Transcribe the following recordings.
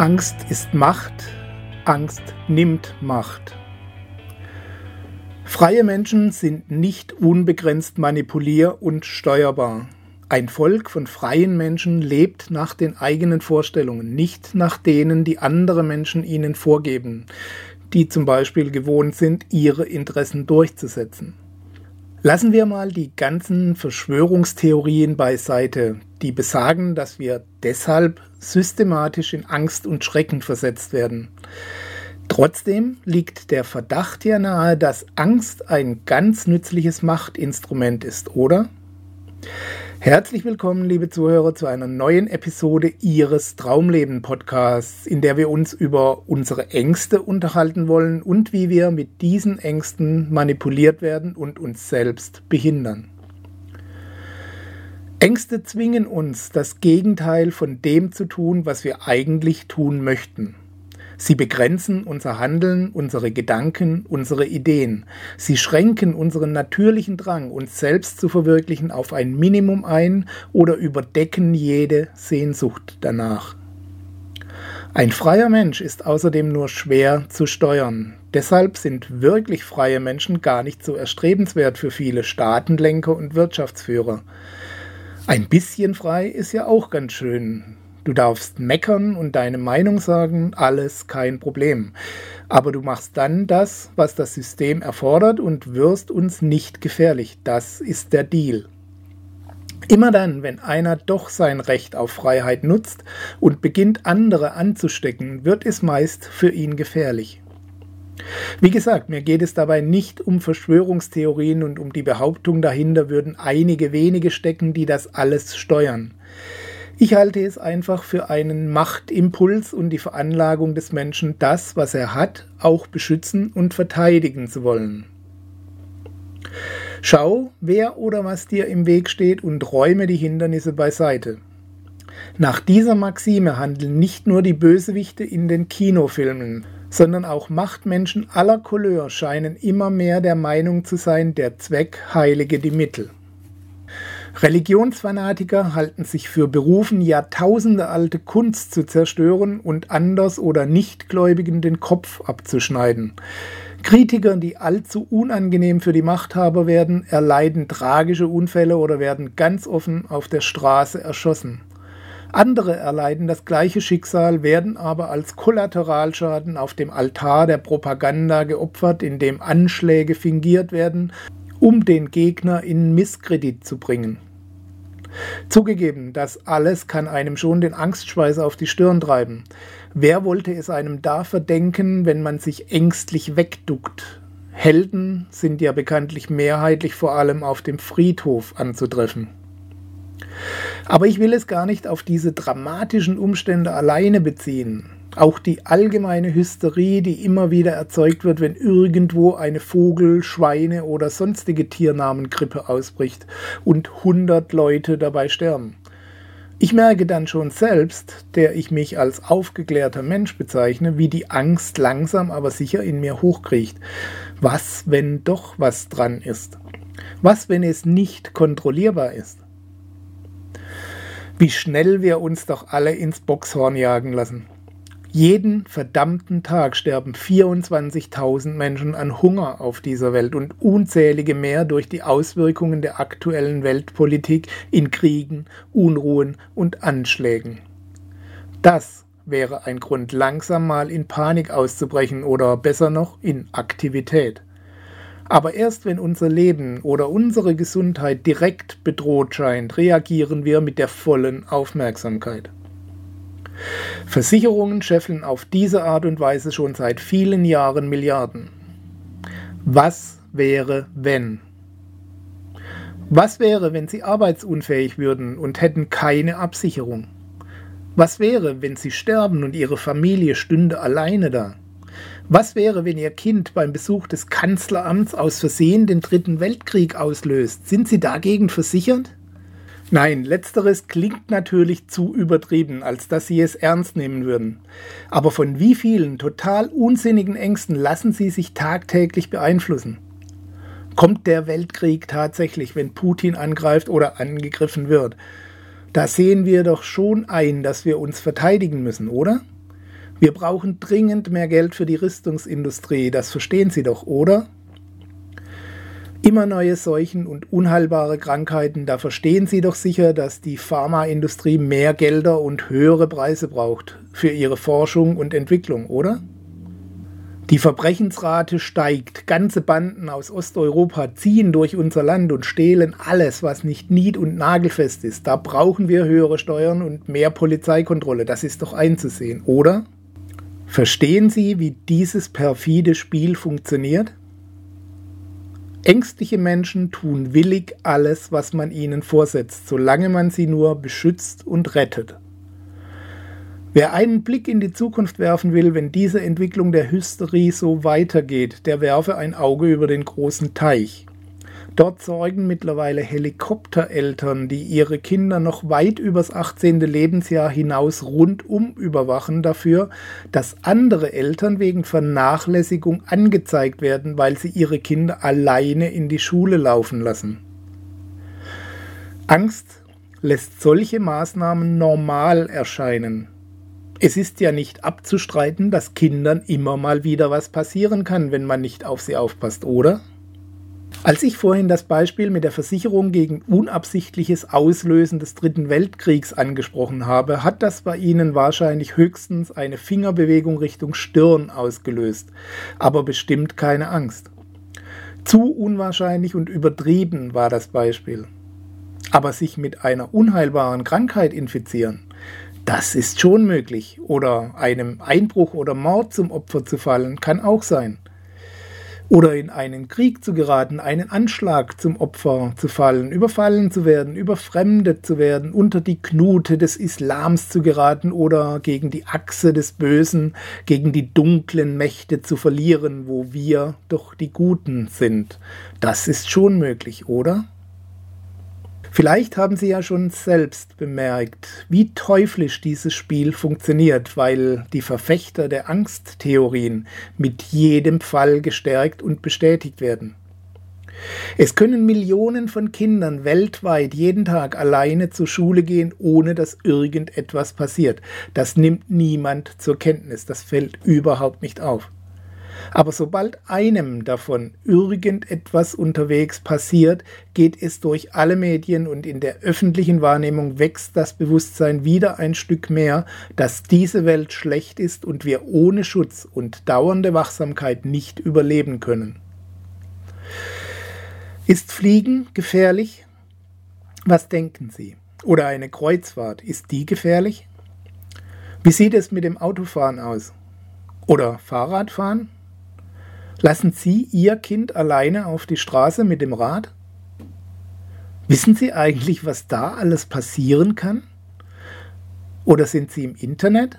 Angst ist Macht, Angst nimmt Macht. Freie Menschen sind nicht unbegrenzt manipulier- und steuerbar. Ein Volk von freien Menschen lebt nach den eigenen Vorstellungen, nicht nach denen, die andere Menschen ihnen vorgeben, die zum Beispiel gewohnt sind, ihre Interessen durchzusetzen. Lassen wir mal die ganzen Verschwörungstheorien beiseite, die besagen, dass wir deshalb systematisch in Angst und Schrecken versetzt werden. Trotzdem liegt der Verdacht ja nahe, dass Angst ein ganz nützliches Machtinstrument ist, oder? Herzlich willkommen, liebe Zuhörer, zu einer neuen Episode Ihres Traumleben Podcasts, in der wir uns über unsere Ängste unterhalten wollen und wie wir mit diesen Ängsten manipuliert werden und uns selbst behindern. Ängste zwingen uns, das Gegenteil von dem zu tun, was wir eigentlich tun möchten. Sie begrenzen unser Handeln, unsere Gedanken, unsere Ideen. Sie schränken unseren natürlichen Drang, uns selbst zu verwirklichen, auf ein Minimum ein oder überdecken jede Sehnsucht danach. Ein freier Mensch ist außerdem nur schwer zu steuern. Deshalb sind wirklich freie Menschen gar nicht so erstrebenswert für viele Staatenlenker und Wirtschaftsführer. Ein bisschen frei ist ja auch ganz schön. Du darfst meckern und deine Meinung sagen, alles kein Problem. Aber du machst dann das, was das System erfordert und wirst uns nicht gefährlich. Das ist der Deal. Immer dann, wenn einer doch sein Recht auf Freiheit nutzt und beginnt andere anzustecken, wird es meist für ihn gefährlich. Wie gesagt, mir geht es dabei nicht um Verschwörungstheorien und um die Behauptung dahinter würden einige wenige stecken, die das alles steuern. Ich halte es einfach für einen Machtimpuls und die Veranlagung des Menschen, das, was er hat, auch beschützen und verteidigen zu wollen. Schau, wer oder was dir im Weg steht und räume die Hindernisse beiseite. Nach dieser Maxime handeln nicht nur die Bösewichte in den Kinofilmen, sondern auch Machtmenschen aller Couleur scheinen immer mehr der Meinung zu sein, der Zweck heilige die Mittel. Religionsfanatiker halten sich für berufen, jahrtausendealte Kunst zu zerstören und anders oder Nichtgläubigen den Kopf abzuschneiden. Kritiker, die allzu unangenehm für die Machthaber werden, erleiden tragische Unfälle oder werden ganz offen auf der Straße erschossen. Andere erleiden das gleiche Schicksal, werden aber als Kollateralschaden auf dem Altar der Propaganda geopfert, indem Anschläge fingiert werden, um den Gegner in Misskredit zu bringen. Zugegeben, das alles kann einem schon den Angstschweiß auf die Stirn treiben. Wer wollte es einem da verdenken, wenn man sich ängstlich wegduckt? Helden sind ja bekanntlich mehrheitlich vor allem auf dem Friedhof anzutreffen. Aber ich will es gar nicht auf diese dramatischen Umstände alleine beziehen. Auch die allgemeine Hysterie, die immer wieder erzeugt wird, wenn irgendwo eine Vogel-, Schweine- oder sonstige Tiernamengrippe ausbricht und hundert Leute dabei sterben. Ich merke dann schon selbst, der ich mich als aufgeklärter Mensch bezeichne, wie die Angst langsam aber sicher in mir hochkriecht. Was, wenn doch was dran ist? Was, wenn es nicht kontrollierbar ist? Wie schnell wir uns doch alle ins Boxhorn jagen lassen. Jeden verdammten Tag sterben 24.000 Menschen an Hunger auf dieser Welt und unzählige mehr durch die Auswirkungen der aktuellen Weltpolitik in Kriegen, Unruhen und Anschlägen. Das wäre ein Grund, langsam mal in Panik auszubrechen oder besser noch in Aktivität. Aber erst wenn unser Leben oder unsere Gesundheit direkt bedroht scheint, reagieren wir mit der vollen Aufmerksamkeit. Versicherungen scheffeln auf diese Art und Weise schon seit vielen Jahren Milliarden. Was wäre, wenn? Was wäre, wenn sie arbeitsunfähig würden und hätten keine Absicherung? Was wäre, wenn Sie sterben und Ihre Familie stünde alleine da? Was wäre, wenn Ihr Kind beim Besuch des Kanzleramts aus Versehen den Dritten Weltkrieg auslöst? Sind Sie dagegen versichert? Nein, letzteres klingt natürlich zu übertrieben, als dass Sie es ernst nehmen würden. Aber von wie vielen total unsinnigen Ängsten lassen Sie sich tagtäglich beeinflussen? Kommt der Weltkrieg tatsächlich, wenn Putin angreift oder angegriffen wird? Da sehen wir doch schon ein, dass wir uns verteidigen müssen, oder? Wir brauchen dringend mehr Geld für die Rüstungsindustrie, das verstehen Sie doch, oder? Immer neue Seuchen und unheilbare Krankheiten, da verstehen Sie doch sicher, dass die Pharmaindustrie mehr Gelder und höhere Preise braucht für ihre Forschung und Entwicklung, oder? Die Verbrechensrate steigt. Ganze Banden aus Osteuropa ziehen durch unser Land und stehlen alles, was nicht nied- und nagelfest ist. Da brauchen wir höhere Steuern und mehr Polizeikontrolle. Das ist doch einzusehen, oder? Verstehen Sie, wie dieses perfide Spiel funktioniert? Ängstliche Menschen tun willig alles, was man ihnen vorsetzt, solange man sie nur beschützt und rettet. Wer einen Blick in die Zukunft werfen will, wenn diese Entwicklung der Hysterie so weitergeht, der werfe ein Auge über den großen Teich. Dort sorgen mittlerweile Helikoptereltern, die ihre Kinder noch weit übers 18. Lebensjahr hinaus rundum überwachen, dafür, dass andere Eltern wegen Vernachlässigung angezeigt werden, weil sie ihre Kinder alleine in die Schule laufen lassen. Angst lässt solche Maßnahmen normal erscheinen. Es ist ja nicht abzustreiten, dass Kindern immer mal wieder was passieren kann, wenn man nicht auf sie aufpasst, oder? Als ich vorhin das Beispiel mit der Versicherung gegen unabsichtliches Auslösen des Dritten Weltkriegs angesprochen habe, hat das bei Ihnen wahrscheinlich höchstens eine Fingerbewegung Richtung Stirn ausgelöst, aber bestimmt keine Angst. Zu unwahrscheinlich und übertrieben war das Beispiel. Aber sich mit einer unheilbaren Krankheit infizieren, das ist schon möglich. Oder einem Einbruch oder Mord zum Opfer zu fallen, kann auch sein oder in einen Krieg zu geraten, einen Anschlag zum Opfer zu fallen, überfallen zu werden, überfremdet zu werden, unter die Knute des Islams zu geraten oder gegen die Achse des Bösen, gegen die dunklen Mächte zu verlieren, wo wir doch die Guten sind. Das ist schon möglich, oder? Vielleicht haben Sie ja schon selbst bemerkt, wie teuflisch dieses Spiel funktioniert, weil die Verfechter der Angsttheorien mit jedem Fall gestärkt und bestätigt werden. Es können Millionen von Kindern weltweit jeden Tag alleine zur Schule gehen, ohne dass irgendetwas passiert. Das nimmt niemand zur Kenntnis, das fällt überhaupt nicht auf. Aber sobald einem davon irgendetwas unterwegs passiert, geht es durch alle Medien und in der öffentlichen Wahrnehmung wächst das Bewusstsein wieder ein Stück mehr, dass diese Welt schlecht ist und wir ohne Schutz und dauernde Wachsamkeit nicht überleben können. Ist Fliegen gefährlich? Was denken Sie? Oder eine Kreuzfahrt, ist die gefährlich? Wie sieht es mit dem Autofahren aus? Oder Fahrradfahren? Lassen Sie Ihr Kind alleine auf die Straße mit dem Rad? Wissen Sie eigentlich, was da alles passieren kann? Oder sind Sie im Internet?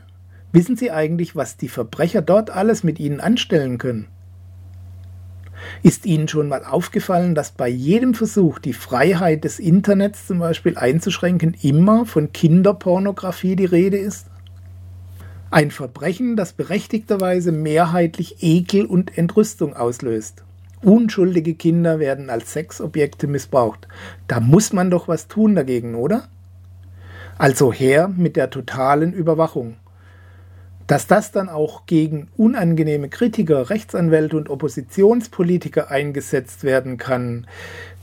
Wissen Sie eigentlich, was die Verbrecher dort alles mit Ihnen anstellen können? Ist Ihnen schon mal aufgefallen, dass bei jedem Versuch, die Freiheit des Internets zum Beispiel einzuschränken, immer von Kinderpornografie die Rede ist? Ein Verbrechen, das berechtigterweise mehrheitlich Ekel und Entrüstung auslöst. Unschuldige Kinder werden als Sexobjekte missbraucht. Da muss man doch was tun dagegen, oder? Also her mit der totalen Überwachung. Dass das dann auch gegen unangenehme Kritiker, Rechtsanwälte und Oppositionspolitiker eingesetzt werden kann,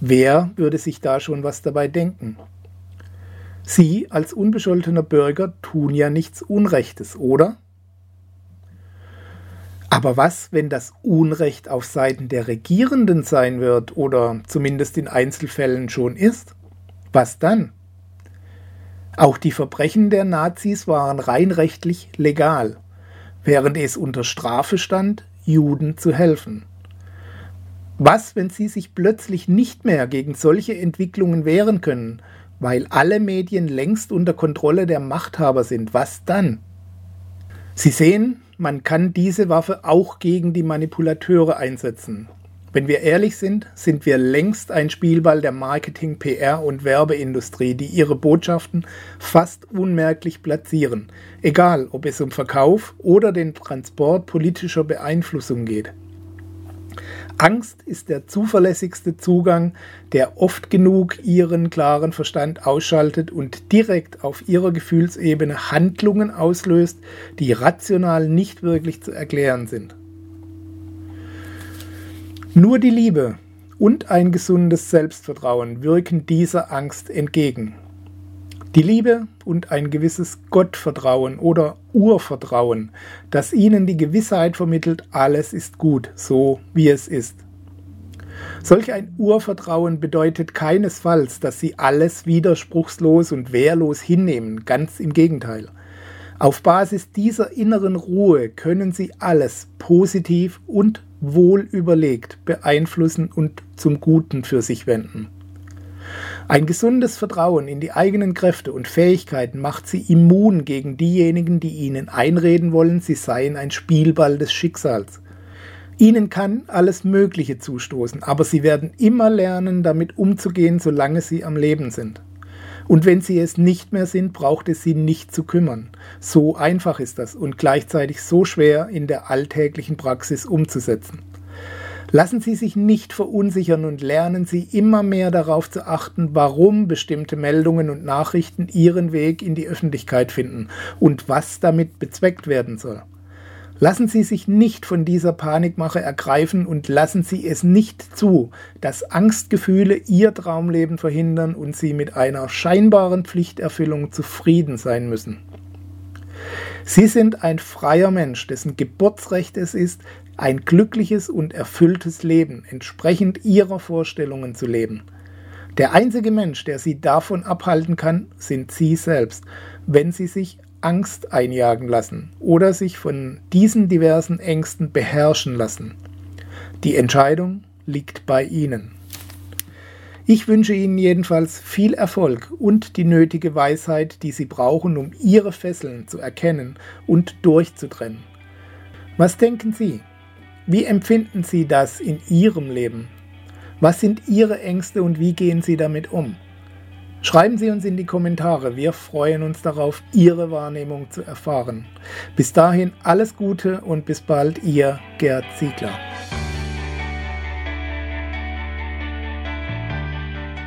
wer würde sich da schon was dabei denken? Sie als unbescholtener Bürger tun ja nichts Unrechtes, oder? Aber was, wenn das Unrecht auf Seiten der Regierenden sein wird oder zumindest in Einzelfällen schon ist? Was dann? Auch die Verbrechen der Nazis waren rein rechtlich legal, während es unter Strafe stand, Juden zu helfen. Was, wenn sie sich plötzlich nicht mehr gegen solche Entwicklungen wehren können weil alle Medien längst unter Kontrolle der Machthaber sind. Was dann? Sie sehen, man kann diese Waffe auch gegen die Manipulateure einsetzen. Wenn wir ehrlich sind, sind wir längst ein Spielball der Marketing, PR und Werbeindustrie, die ihre Botschaften fast unmerklich platzieren, egal ob es um Verkauf oder den Transport politischer Beeinflussung geht. Angst ist der zuverlässigste Zugang, der oft genug ihren klaren Verstand ausschaltet und direkt auf ihrer Gefühlsebene Handlungen auslöst, die rational nicht wirklich zu erklären sind. Nur die Liebe und ein gesundes Selbstvertrauen wirken dieser Angst entgegen. Die Liebe und ein gewisses Gottvertrauen oder Urvertrauen, das ihnen die Gewissheit vermittelt, alles ist gut, so wie es ist. Solch ein Urvertrauen bedeutet keinesfalls, dass sie alles widerspruchslos und wehrlos hinnehmen, ganz im Gegenteil. Auf Basis dieser inneren Ruhe können sie alles positiv und wohl überlegt beeinflussen und zum Guten für sich wenden. Ein gesundes Vertrauen in die eigenen Kräfte und Fähigkeiten macht sie immun gegen diejenigen, die ihnen einreden wollen, sie seien ein Spielball des Schicksals. Ihnen kann alles Mögliche zustoßen, aber sie werden immer lernen, damit umzugehen, solange sie am Leben sind. Und wenn sie es nicht mehr sind, braucht es sie nicht zu kümmern. So einfach ist das und gleichzeitig so schwer in der alltäglichen Praxis umzusetzen. Lassen Sie sich nicht verunsichern und lernen Sie immer mehr darauf zu achten, warum bestimmte Meldungen und Nachrichten ihren Weg in die Öffentlichkeit finden und was damit bezweckt werden soll. Lassen Sie sich nicht von dieser Panikmache ergreifen und lassen Sie es nicht zu, dass Angstgefühle Ihr Traumleben verhindern und Sie mit einer scheinbaren Pflichterfüllung zufrieden sein müssen. Sie sind ein freier Mensch, dessen Geburtsrecht es ist, ein glückliches und erfülltes Leben entsprechend Ihrer Vorstellungen zu leben. Der einzige Mensch, der Sie davon abhalten kann, sind Sie selbst, wenn Sie sich Angst einjagen lassen oder sich von diesen diversen Ängsten beherrschen lassen. Die Entscheidung liegt bei Ihnen. Ich wünsche Ihnen jedenfalls viel Erfolg und die nötige Weisheit, die Sie brauchen, um Ihre Fesseln zu erkennen und durchzutrennen. Was denken Sie? Wie empfinden Sie das in Ihrem Leben? Was sind Ihre Ängste und wie gehen Sie damit um? Schreiben Sie uns in die Kommentare. Wir freuen uns darauf, Ihre Wahrnehmung zu erfahren. Bis dahin alles Gute und bis bald, Ihr Gerd Ziegler.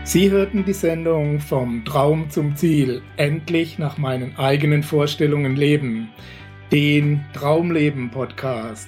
Sie hörten die Sendung Vom Traum zum Ziel, endlich nach meinen eigenen Vorstellungen leben, den Traumleben Podcast.